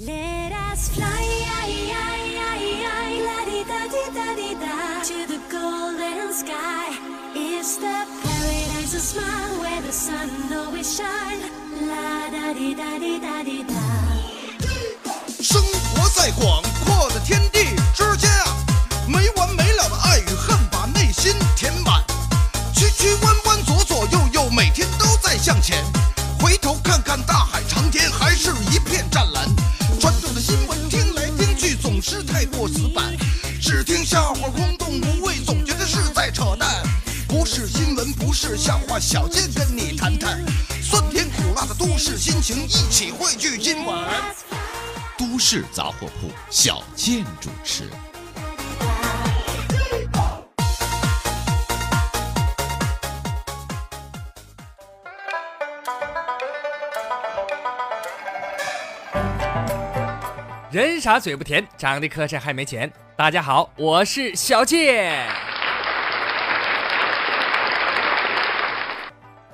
let us fly，生活在广阔的天地之间啊，没完没了的爱与恨把内心填满，曲曲弯弯，左左右右，每天都在向前。回头看看大笑话，小贱跟你谈谈酸甜苦辣的都市心情，一起汇聚今晚。都市杂货铺，小贱主持。人傻嘴不甜，长得磕碜还没钱。大家好，我是小健。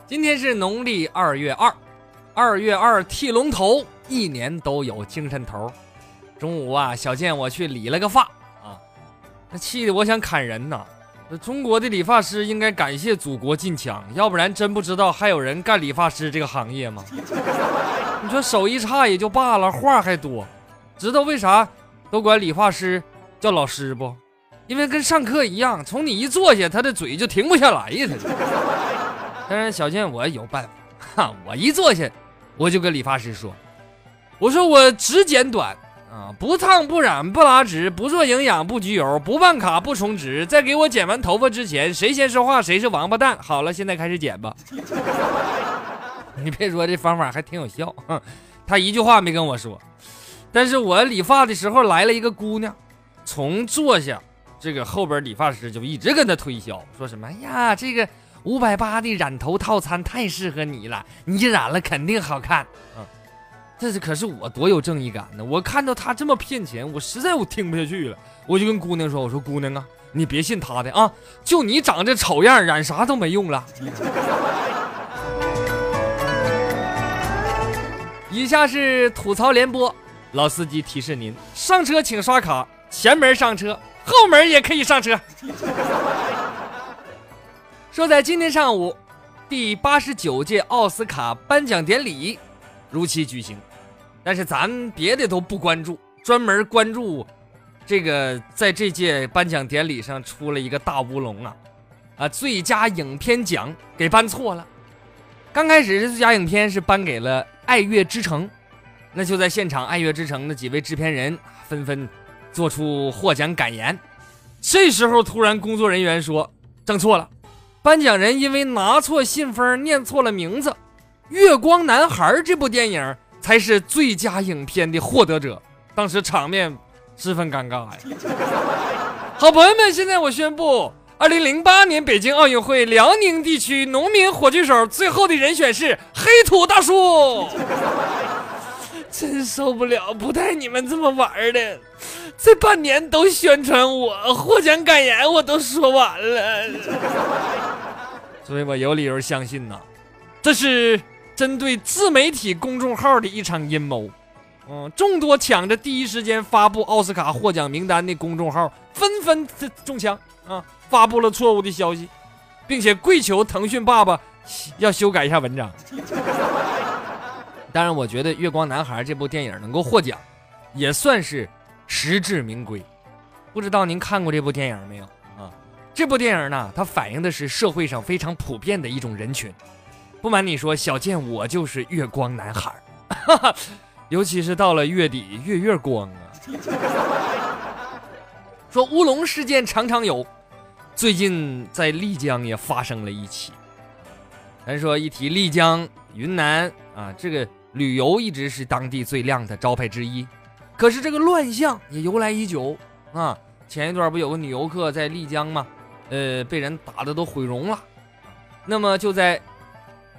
今天是农历二月二，二月二剃龙头，一年都有精神头。中午啊，小健我去理了个发啊，那气得我想砍人呐。那中国的理发师应该感谢祖国禁枪，要不然真不知道还有人干理发师这个行业吗？你说手艺差也就罢了，话还多。知道为啥都管理发师叫老师不？因为跟上课一样，从你一坐下，他的嘴就停不下来呀。他就。但是小健我有办法，哈，我一坐下，我就跟理发师说：“我说我只剪短啊，不烫不染不拉直，不做营养不焗油，不办卡不充值。在给我剪完头发之前，谁先说话谁是王八蛋。好了，现在开始剪吧。你别说这方法还挺有效，他一句话没跟我说。”但是我理发的时候来了一个姑娘，从坐下，这个后边理发师就一直跟他推销，说什么呀，这个五百八的染头套餐太适合你了，你染了肯定好看嗯。这是可是我多有正义感呢，我看到他这么骗钱，我实在我听不下去了，我就跟姑娘说，我说姑娘啊，你别信他的啊，就你长这丑样，染啥都没用了。以下是吐槽联播。老司机提示您：上车请刷卡，前门上车，后门也可以上车。说在今天上午，第八十九届奥斯卡颁奖典礼如期举行，但是咱别的都不关注，专门关注这个在这届颁奖典礼上出了一个大乌龙啊！啊，最佳影片奖给颁错了。刚开始最佳影片是颁给了《爱乐之城》。那就在现场，爱乐之城的几位制片人纷纷做出获奖感言。这时候，突然工作人员说：“整错了，颁奖人因为拿错信封，念错了名字，《月光男孩》这部电影才是最佳影片的获得者。”当时场面十分尴尬呀。好朋友们，现在我宣布，二零零八年北京奥运会辽宁地区农民火炬手最后的人选是黑土大叔。真受不了，不带你们这么玩的！这半年都宣传我，获奖感言我都说完了，所以我有理由相信呐，这是针对自媒体公众号的一场阴谋。嗯，众多抢着第一时间发布奥斯卡获奖名单的公众号纷纷中枪啊，发布了错误的消息，并且跪求腾讯爸爸要修改一下文章。当然，我觉得《月光男孩》这部电影能够获奖，也算是实至名归。不知道您看过这部电影没有啊？这部电影呢，它反映的是社会上非常普遍的一种人群。不瞒你说，小健我就是月光男孩，尤其是到了月底，月月光啊。说乌龙事件常常有，最近在丽江也发生了一起。咱说一提丽江、云南啊，这个。旅游一直是当地最亮的招牌之一，可是这个乱象也由来已久啊。前一段不有个女游客在丽江吗？呃，被人打的都毁容了。那么就在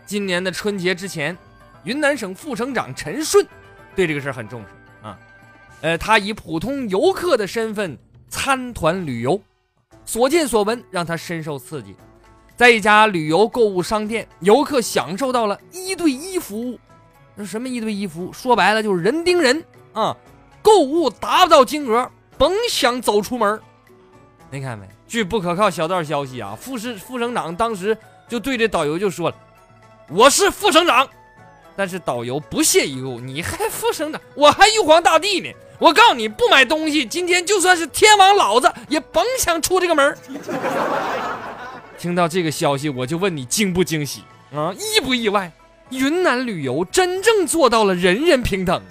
今年的春节之前，云南省副省长陈顺对这个事儿很重视啊。呃，他以普通游客的身份参团旅游，所见所闻让他深受刺激。在一家旅游购物商店，游客享受到了一对一服务。那什么一对一服务，说白了就是人盯人啊，购物达不到金额，甭想走出门。你看没？据不可靠小道消息啊，副市副省长当时就对这导游就说了：“我是副省长。”但是导游不屑一顾：“你还副省长？我还玉皇大帝呢！我告诉你，不买东西，今天就算是天王老子也甭想出这个门。”听到这个消息，我就问你惊不惊喜啊？意不意外？云南旅游真正做到了人人平等。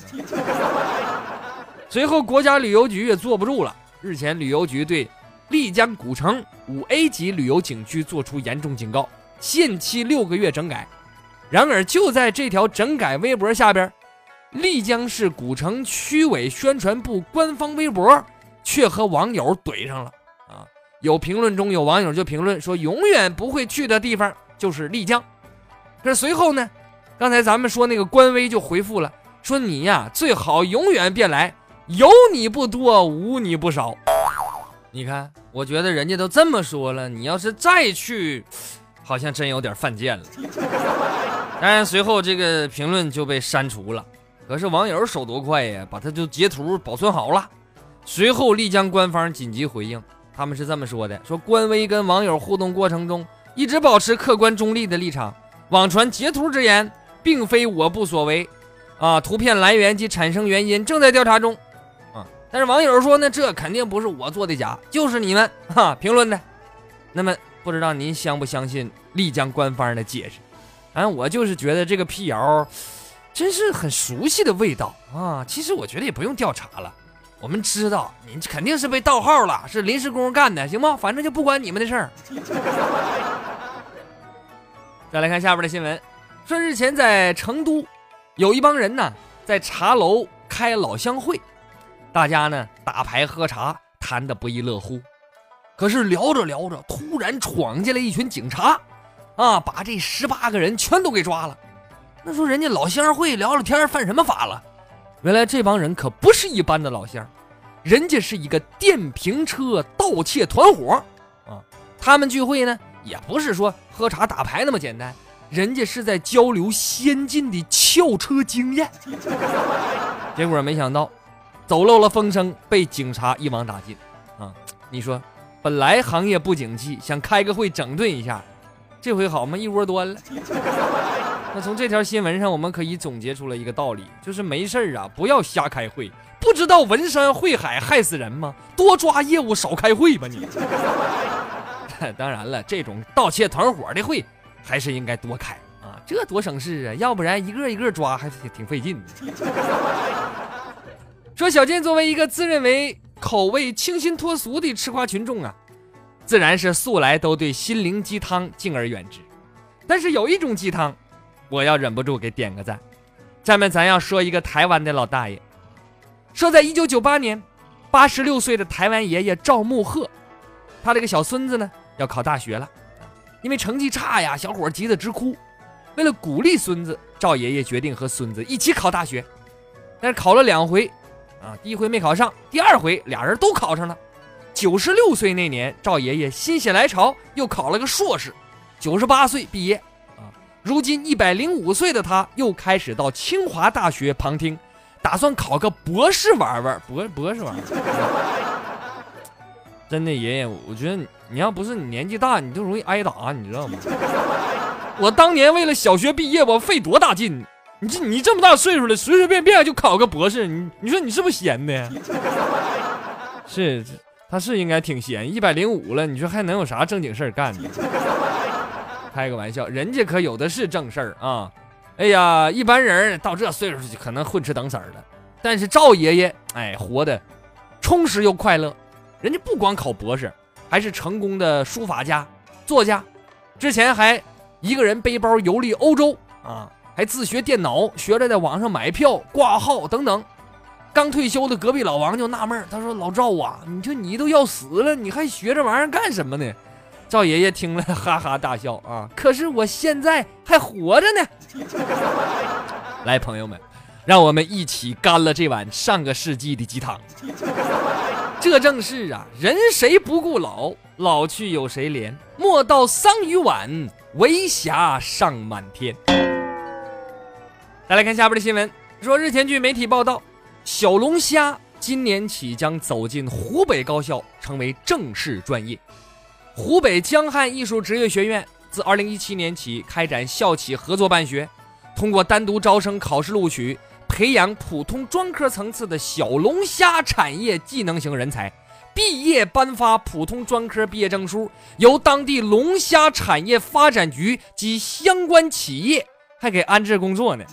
随后，国家旅游局也坐不住了。日前，旅游局对丽江古城五 A 级旅游景区作出严重警告，限期六个月整改。然而，就在这条整改微博下边，丽江市古城区委宣传部官方微博却和网友怼上了啊！有评论中有网友就评论说：“永远不会去的地方就是丽江。”可是随后呢，刚才咱们说那个官微就回复了，说：“你呀，最好永远别来，有你不多，无你不少。”你看，我觉得人家都这么说了，你要是再去，好像真有点犯贱了。当然，随后这个评论就被删除了。可是网友手多快呀，把它就截图保存好了。随后，丽江官方紧急回应，他们是这么说的：说官微跟网友互动过程中一直保持客观中立的立场，网传截图之言并非我不所为，啊，图片来源及产生原因正在调查中，但是网友说呢，这肯定不是我做的假，就是你们哈评论的。那么，不知道您相不相信丽江官方的解释？反正我就是觉得这个辟谣，真是很熟悉的味道啊！其实我觉得也不用调查了，我们知道您肯定是被盗号了，是临时工干的，行吗？反正就不关你们的事儿。再来看下边的新闻，说日前在成都，有一帮人呢在茶楼开老乡会，大家呢打牌喝茶，谈得不亦乐乎。可是聊着聊着，突然闯进来一群警察。啊，把这十八个人全都给抓了。那说人家老乡会聊聊天，犯什么法了？原来这帮人可不是一般的老乡，人家是一个电瓶车盗窃团伙啊。他们聚会呢，也不是说喝茶打牌那么简单，人家是在交流先进的撬车经验。结果没想到，走漏了风声，被警察一网打尽。啊，你说，本来行业不景气，想开个会整顿一下。这回好嘛，一窝端了。那从这条新闻上，我们可以总结出了一个道理，就是没事儿啊，不要瞎开会。不知道文山会海害死人吗？多抓业务，少开会吧你。当然了，这种盗窃团伙的会，还是应该多开啊，这多省事啊，要不然一个一个抓，还是挺费劲的。说小健作为一个自认为口味清新脱俗的吃瓜群众啊。自然是素来都对心灵鸡汤敬而远之，但是有一种鸡汤，我要忍不住给点个赞。下面咱要说一个台湾的老大爷，说在一九九八年，八十六岁的台湾爷爷赵木鹤，他这个小孙子呢要考大学了，因为成绩差呀，小伙急得直哭。为了鼓励孙子，赵爷爷决定和孙子一起考大学。但是考了两回，啊，第一回没考上，第二回俩人都考上了。九十六岁那年，赵爷爷心血来潮又考了个硕士，九十八岁毕业。啊，如今一百零五岁的他又开始到清华大学旁听，打算考个博士玩玩，博博士玩玩。真的，爷爷，我觉得你要不是你年纪大，你就容易挨打，你知道吗？我当年为了小学毕业，我费多大劲？你这你这么大岁数了，随随便便就考个博士，你你说你是不是闲的？是。他是应该挺闲，一百零五了，你说还能有啥正经事儿干呢？开个玩笑，人家可有的是正事儿啊！哎呀，一般人到这岁数就可能混吃等死了，但是赵爷爷，哎，活的充实又快乐。人家不光考博士，还是成功的书法家、作家，之前还一个人背包游历欧洲啊，还自学电脑，学着在网上买票、挂号等等。刚退休的隔壁老王就纳闷他说：“老赵啊，你说你都要死了，你还学这玩意儿干什么呢？”赵爷爷听了哈哈大笑啊，可是我现在还活着呢。来，朋友们，让我们一起干了这碗上个世纪的鸡汤。这正是啊，人谁不顾老，老去有谁怜？莫道桑榆晚，为霞尚满天。再来看下边的新闻，说日前据媒体报道。小龙虾今年起将走进湖北高校，成为正式专业。湖北江汉艺术职业学院自2017年起开展校企合作办学，通过单独招生考试录取，培养普通专科层次的小龙虾产业技能型人才。毕业颁发普通专科毕业证书，由当地龙虾产业发展局及相关企业还给安置工作呢。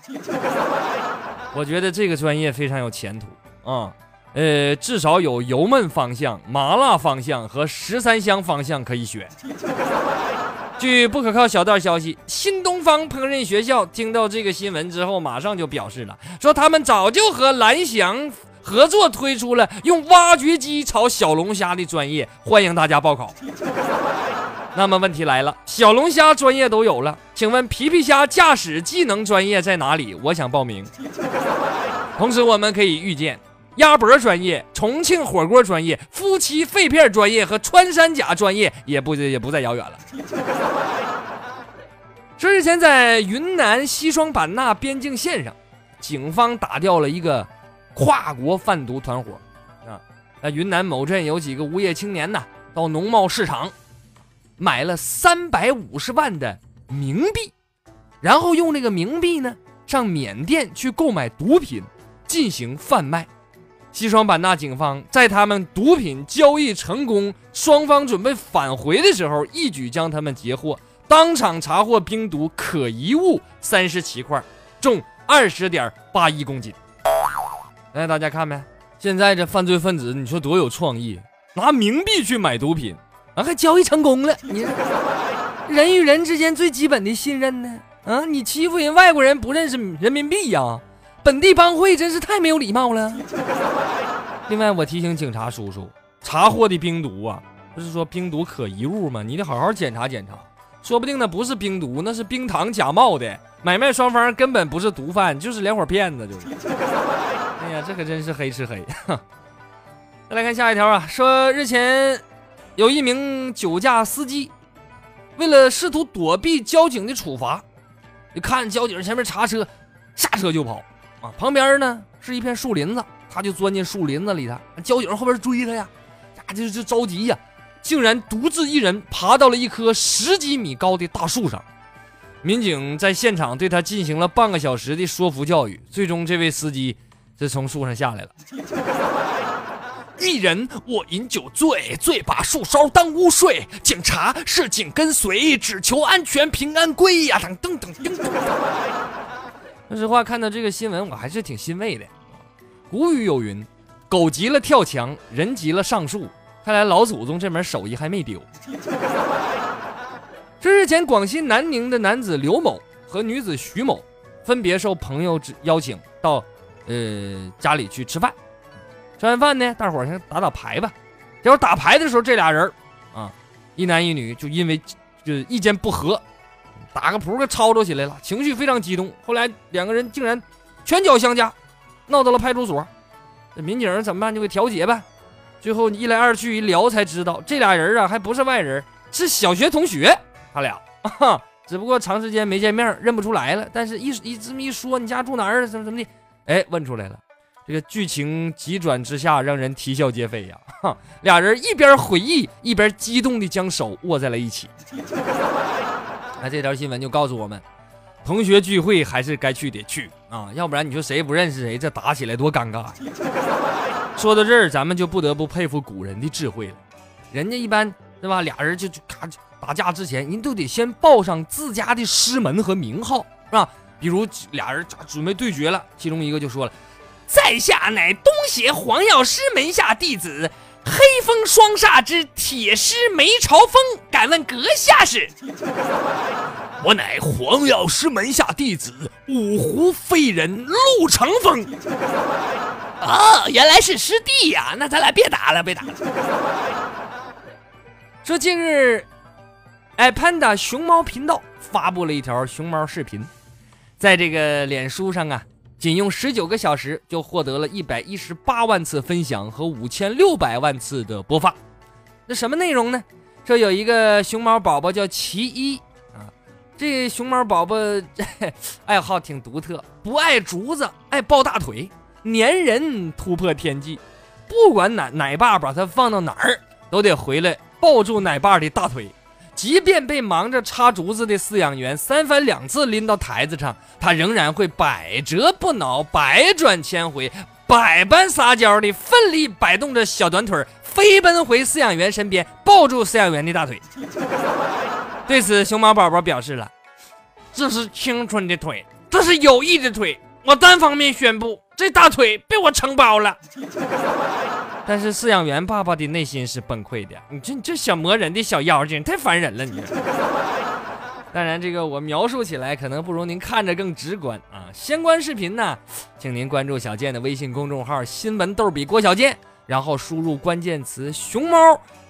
我觉得这个专业非常有前途啊，呃，至少有油焖方向、麻辣方向和十三香方向可以选。据不可靠小道消息，新东方烹饪学校听到这个新闻之后，马上就表示了，说他们早就和蓝翔合作推出了用挖掘机炒小龙虾的专业，欢迎大家报考。那么问题来了，小龙虾专业都有了，请问皮皮虾驾驶技能专业在哪里？我想报名。同时，我们可以预见，鸭脖专业、重庆火锅专业、夫妻肺片专业和穿山甲专业也不也不再遥远了。说日前在云南西双版纳边境线上，警方打掉了一个跨国贩毒团伙。啊，在云南某镇有几个无业青年呢，到农贸市场。买了三百五十万的冥币，然后用这个冥币呢上缅甸去购买毒品进行贩卖。西双版纳警方在他们毒品交易成功，双方准备返回的时候，一举将他们截获，当场查获冰毒可疑物三十七块，重二十点八一公斤。来，大家看没？现在这犯罪分子，你说多有创意，拿冥币去买毒品。啊，还交易成功了！你人与人之间最基本的信任呢？啊，你欺负人外国人不认识人民币呀？本地帮会真是太没有礼貌了。另外，我提醒警察叔叔，查获的冰毒啊，不是说冰毒可疑物吗？你得好好检查检查，说不定那不是冰毒，那是冰糖假冒的。买卖双方根本不是毒贩，就是两伙骗子，就是。哎呀，这可真是黑吃黑。再来看下一条啊，说日前。有一名酒驾司机，为了试图躲避交警的处罚，你看交警前面查车，下车就跑啊！旁边呢是一片树林子，他就钻进树林子里头，交警后边追他呀，呀就就着急呀，竟然独自一人爬到了一棵十几米高的大树上。民警在现场对他进行了半个小时的说服教育，最终这位司机是从树上下来了。一人我饮酒醉，醉把树梢当屋睡。警察是紧跟随，只求安全平安归呀！噔噔噔噔。说实话，看到这个新闻，我还是挺欣慰的。古语有云：“狗急了跳墙，人急了上树。”看来老祖宗这门手艺还没丢。这日前，广西南宁的男子刘某和女子徐某分别受朋友之邀请到，呃，家里去吃饭。吃完饭呢，大伙儿先打打牌吧。结果打牌的时候，这俩人啊，一男一女，就因为就意见不合，打个扑克吵吵起来了，情绪非常激动。后来两个人竟然拳脚相加，闹到了派出所。这民警怎么办？就给调解呗。最后一来二去一聊，才知道这俩人啊，还不是外人，是小学同学。他俩 啊，只不过长时间没见面，认不出来了。但是一一这么一说，你家住哪儿？怎么怎么的？哎，问出来了。这个剧情急转直下，让人啼笑皆非呀！哈，俩人一边回忆，一边激动地将手握在了一起。那这条新闻就告诉我们，同学聚会还是该去得去啊，要不然你说谁不认识谁，这打起来多尴尬。说到这儿，咱们就不得不佩服古人的智慧了。人家一般对吧，俩人就咔打架之前，人都得先报上自家的师门和名号，是吧？比如俩人准备对决了，其中一个就说了。在下乃东邪黄药师门下弟子，黑风双煞之铁狮梅朝风，敢问阁下是？我乃黄药师门下弟子，五湖飞人陆长风。哦，原来是师弟呀！那咱俩别打了，别打了。说近日，哎潘达熊猫频道发布了一条熊猫视频，在这个脸书上啊。仅用十九个小时就获得了一百一十八万次分享和五千六百万次的播放。那什么内容呢？说有一个熊猫宝宝叫奇一啊，这熊猫宝宝 爱好挺独特，不爱竹子，爱抱大腿。粘人突破天际，不管奶奶爸把他放到哪儿，都得回来抱住奶爸的大腿。即便被忙着插竹子的饲养员三番两次拎到台子上，他仍然会百折不挠、百转千回、百般撒娇地奋力摆动着小短腿儿，飞奔回饲养员身边，抱住饲养员的大腿。对此，熊猫宝宝表示了：“这是青春的腿，这是友谊的腿。我单方面宣布，这大腿被我承包了。”但是饲养员爸爸的内心是崩溃的。你这你这小磨人的小妖精太烦人了，你。当然，这个我描述起来可能不如您看着更直观啊。相关视频呢，请您关注小健的微信公众号“新闻逗比郭小健”，然后输入关键词“熊猫”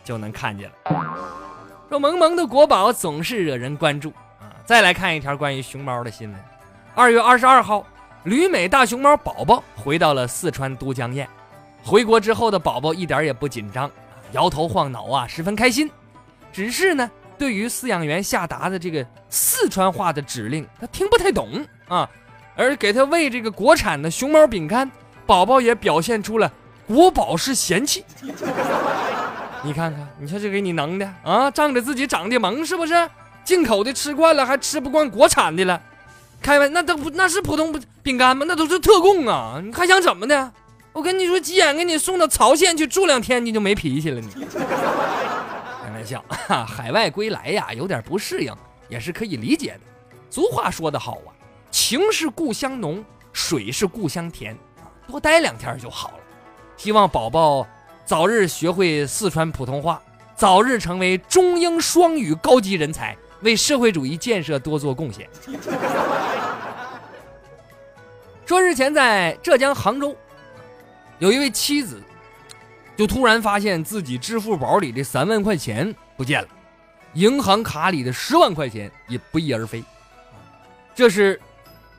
就能看见了。说萌萌的国宝总是惹人关注啊。再来看一条关于熊猫的新闻。二月二十二号，旅美大熊猫宝宝回到了四川都江堰。回国之后的宝宝一点也不紧张，摇头晃脑啊，十分开心。只是呢，对于饲养员下达的这个四川话的指令，他听不太懂啊。而给他喂这个国产的熊猫饼干，宝宝也表现出了国宝式嫌弃。你看看，你说这给你能的啊，仗着自己长得萌是不是？进口的吃惯了，还吃不惯国产的了。开玩那都不那是普通饼干吗？那都是特供啊！你还想怎么的？我跟你说，急眼给你送到曹县去住两天，你就没脾气了。你 开玩笑，海外归来呀，有点不适应也是可以理解的。俗话说得好啊，情是故乡浓，水是故乡甜啊，多待两天就好了。希望宝宝早日学会四川普通话，早日成为中英双语高级人才，为社会主义建设多做贡献。说日前在浙江杭州。有一位妻子，就突然发现自己支付宝里的三万块钱不见了，银行卡里的十万块钱也不翼而飞。这是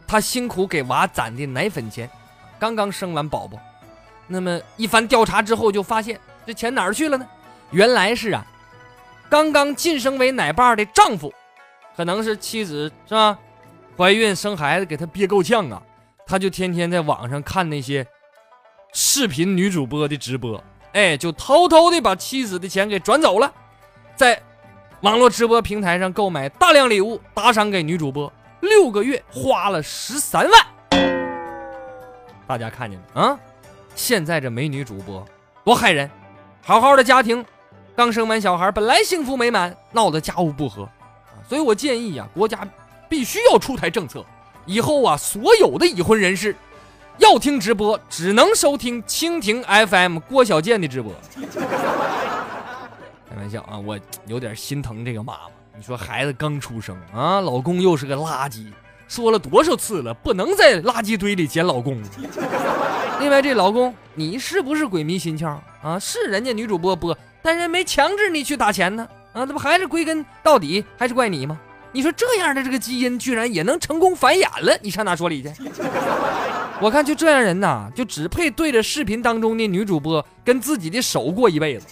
他辛苦给娃攒的奶粉钱，刚刚生完宝宝。那么一番调查之后，就发现这钱哪儿去了呢？原来是啊，刚刚晋升为奶爸的丈夫，可能是妻子是吧？怀孕生孩子给他憋够呛啊，他就天天在网上看那些。视频女主播的直播，哎，就偷偷的把妻子的钱给转走了，在网络直播平台上购买大量礼物打赏给女主播，六个月花了十三万。大家看见了啊？现在这美女主播多害人！好好的家庭，刚生完小孩，本来幸福美满，闹得家务不和啊！所以我建议呀，国家必须要出台政策，以后啊，所有的已婚人士。要听直播，只能收听蜻蜓 FM 郭小贱的直播。开玩笑啊，我有点心疼这个妈妈。你说孩子刚出生啊，老公又是个垃圾，说了多少次了，不能在垃圾堆里捡老公。另外，这老公你是不是鬼迷心窍啊？是人家女主播播，但人没强制你去打钱呢。啊，那不还是归根到底还是怪你吗？你说这样的这个基因居然也能成功繁衍了，你上哪说理去？我看就这样人呐，就只配对着视频当中的女主播跟自己的手过一辈子。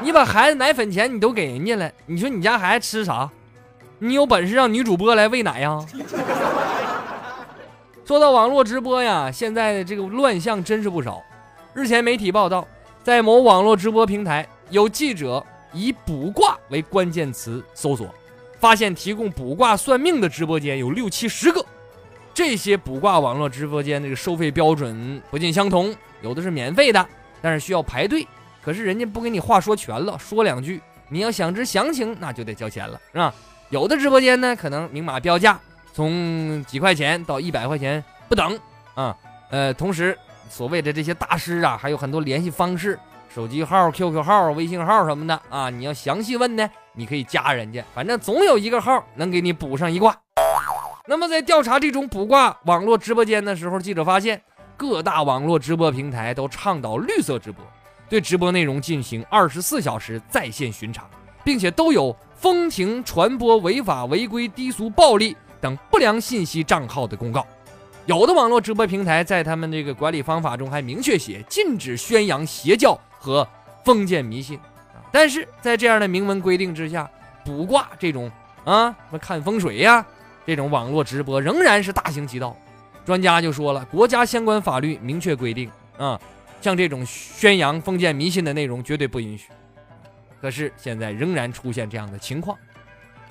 你把孩子奶粉钱你都给人家了，你说你家孩子吃啥？你有本事让女主播来喂奶呀？说到网络直播呀，现在的这个乱象真是不少。日前媒体报道，在某网络直播平台，有记者以“卜卦”为关键词搜索，发现提供卜卦算命的直播间有六七十个。这些卜卦网络直播间这个收费标准不尽相同，有的是免费的，但是需要排队。可是人家不给你话说全了，说两句，你要想知详情，那就得交钱了，是吧？有的直播间呢，可能明码标价，从几块钱到一百块钱不等啊。呃，同时所谓的这些大师啊，还有很多联系方式，手机号、QQ 号、微信号什么的啊。你要详细问呢，你可以加人家，反正总有一个号能给你补上一卦。那么，在调查这种卜卦网络直播间的时候，记者发现各大网络直播平台都倡导绿色直播，对直播内容进行二十四小时在线巡查，并且都有封停传播违法违规、低俗、暴力等不良信息账号的公告。有的网络直播平台在他们这个管理方法中还明确写禁止宣扬邪教和封建迷信。但是在这样的明文规定之下，卜卦这种啊，什么看风水呀。这种网络直播仍然是大行其道，专家就说了，国家相关法律明确规定啊，像这种宣扬封建迷信的内容绝对不允许。可是现在仍然出现这样的情况。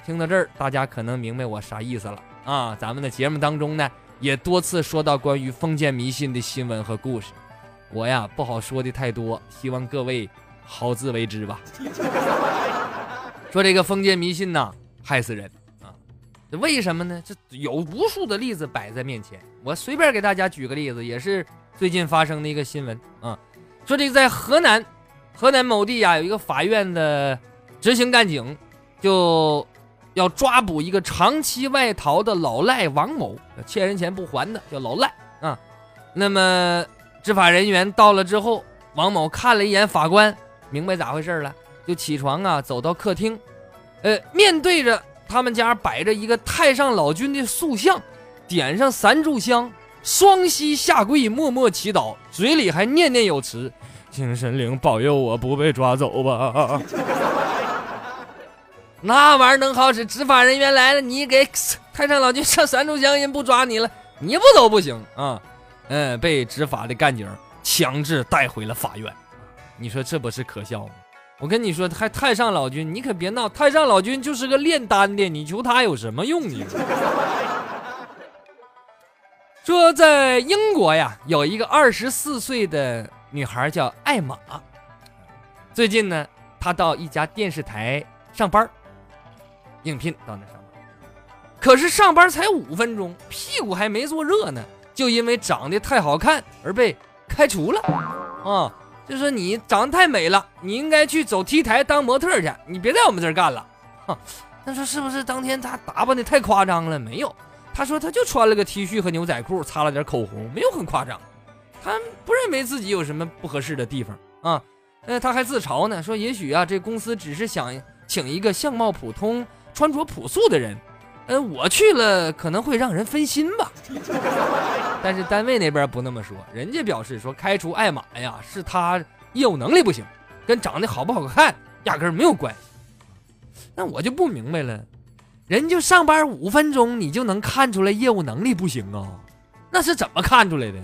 听到这儿，大家可能明白我啥意思了啊！咱们的节目当中呢，也多次说到关于封建迷信的新闻和故事，我呀不好说的太多，希望各位好自为之吧。说这个封建迷信呐，害死人！为什么呢？这有无数的例子摆在面前，我随便给大家举个例子，也是最近发生的一个新闻啊。说这个在河南，河南某地呀，有一个法院的执行干警就。要抓捕一个长期外逃的老赖王某，欠人钱不还的叫老赖啊。那么执法人员到了之后，王某看了一眼法官，明白咋回事了，就起床啊，走到客厅，呃，面对着他们家摆着一个太上老君的塑像，点上三炷香，双膝下跪，默默祈祷，嘴里还念念有词：“请神灵保佑我不被抓走吧。”那玩意儿能好使？执法人员来了，你给太上老君上三炷香，人不抓你了，你不走不行啊！嗯，被执法的干警强制带回了法院。你说这不是可笑吗？我跟你说，还太上老君，你可别闹！太上老君就是个炼丹的，你求他有什么用呢？说在英国呀，有一个二十四岁的女孩叫艾玛，最近呢，她到一家电视台上班。应聘到那上班，可是上班才五分钟，屁股还没坐热呢，就因为长得太好看而被开除了。啊，就说你长得太美了，你应该去走 T 台当模特去，你别在我们这儿干了。哈，他说是不是当天他打扮的太夸张了？没有，他说他就穿了个 T 恤和牛仔裤，擦了点口红，没有很夸张。他不认为自己有什么不合适的地方啊。呃，他还自嘲呢，说也许啊，这公司只是想请一个相貌普通。穿着朴素的人，呃，我去了可能会让人分心吧。但是单位那边不那么说，人家表示说开除艾玛呀，是他业务能力不行，跟长得好不好看压根儿没有关系。那我就不明白了，人就上班五分钟，你就能看出来业务能力不行啊？那是怎么看出来的？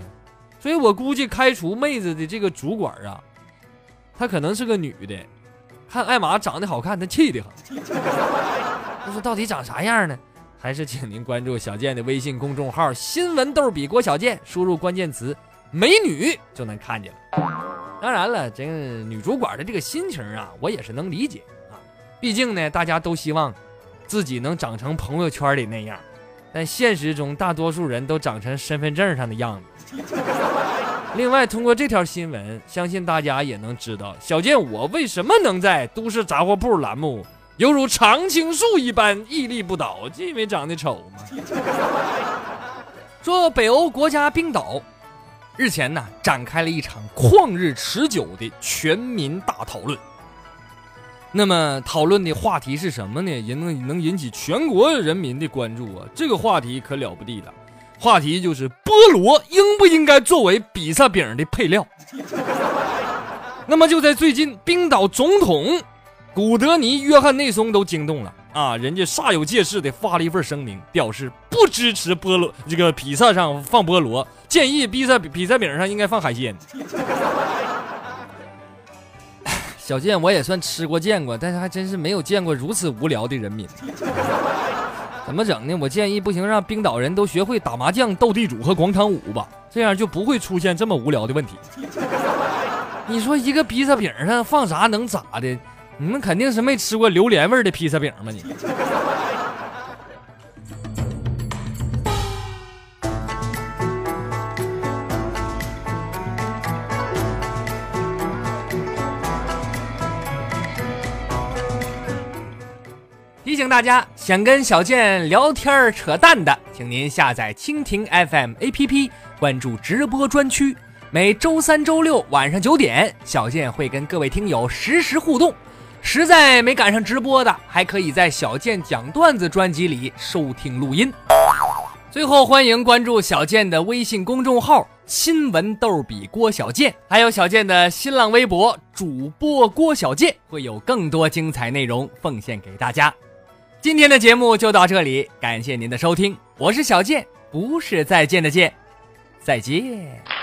所以我估计开除妹子的这个主管啊，她可能是个女的，看艾玛长得好看，她气的很。那说到底长啥样呢？还是请您关注小健的微信公众号“新闻逗比郭小健”，输入关键词“美女”就能看见了。当然了，这个女主管的这个心情啊，我也是能理解啊。毕竟呢，大家都希望自己能长成朋友圈里那样，但现实中大多数人都长成身份证上的样子。另外，通过这条新闻，相信大家也能知道小健我为什么能在《都市杂货铺》栏目。犹如常青树一般屹立不倒，就因为长得丑嘛？说北欧国家冰岛日前呢展开了一场旷日持久的全民大讨论。那么讨论的话题是什么呢？也能能引起全国人民的关注啊！这个话题可了不地了，话题就是菠萝应不应该作为比萨饼的配料。那么就在最近，冰岛总统。古德尼·约翰内松都惊动了啊！人家煞有介事的发了一份声明，表示不支持菠萝这个披萨上放菠萝，建议披萨披萨饼上应该放海鲜。小健我也算吃过见过，但是还真是没有见过如此无聊的人民。怎么整呢？我建议不行，让冰岛人都学会打麻将、斗地主和广场舞吧，这样就不会出现这么无聊的问题。你说一个披萨饼上放啥能咋的？你们肯定是没吃过榴莲味的披萨饼吧？你提醒大家，想跟小健聊天扯淡的，请您下载蜻蜓 FM APP，关注直播专区。每周三、周六晚上九点，小健会跟各位听友实时互动。实在没赶上直播的，还可以在小健讲段子专辑里收听录音。最后，欢迎关注小健的微信公众号“新闻逗比郭小健”，还有小健的新浪微博主播郭小健，会有更多精彩内容奉献给大家。今天的节目就到这里，感谢您的收听，我是小健，不是再见的见。再见。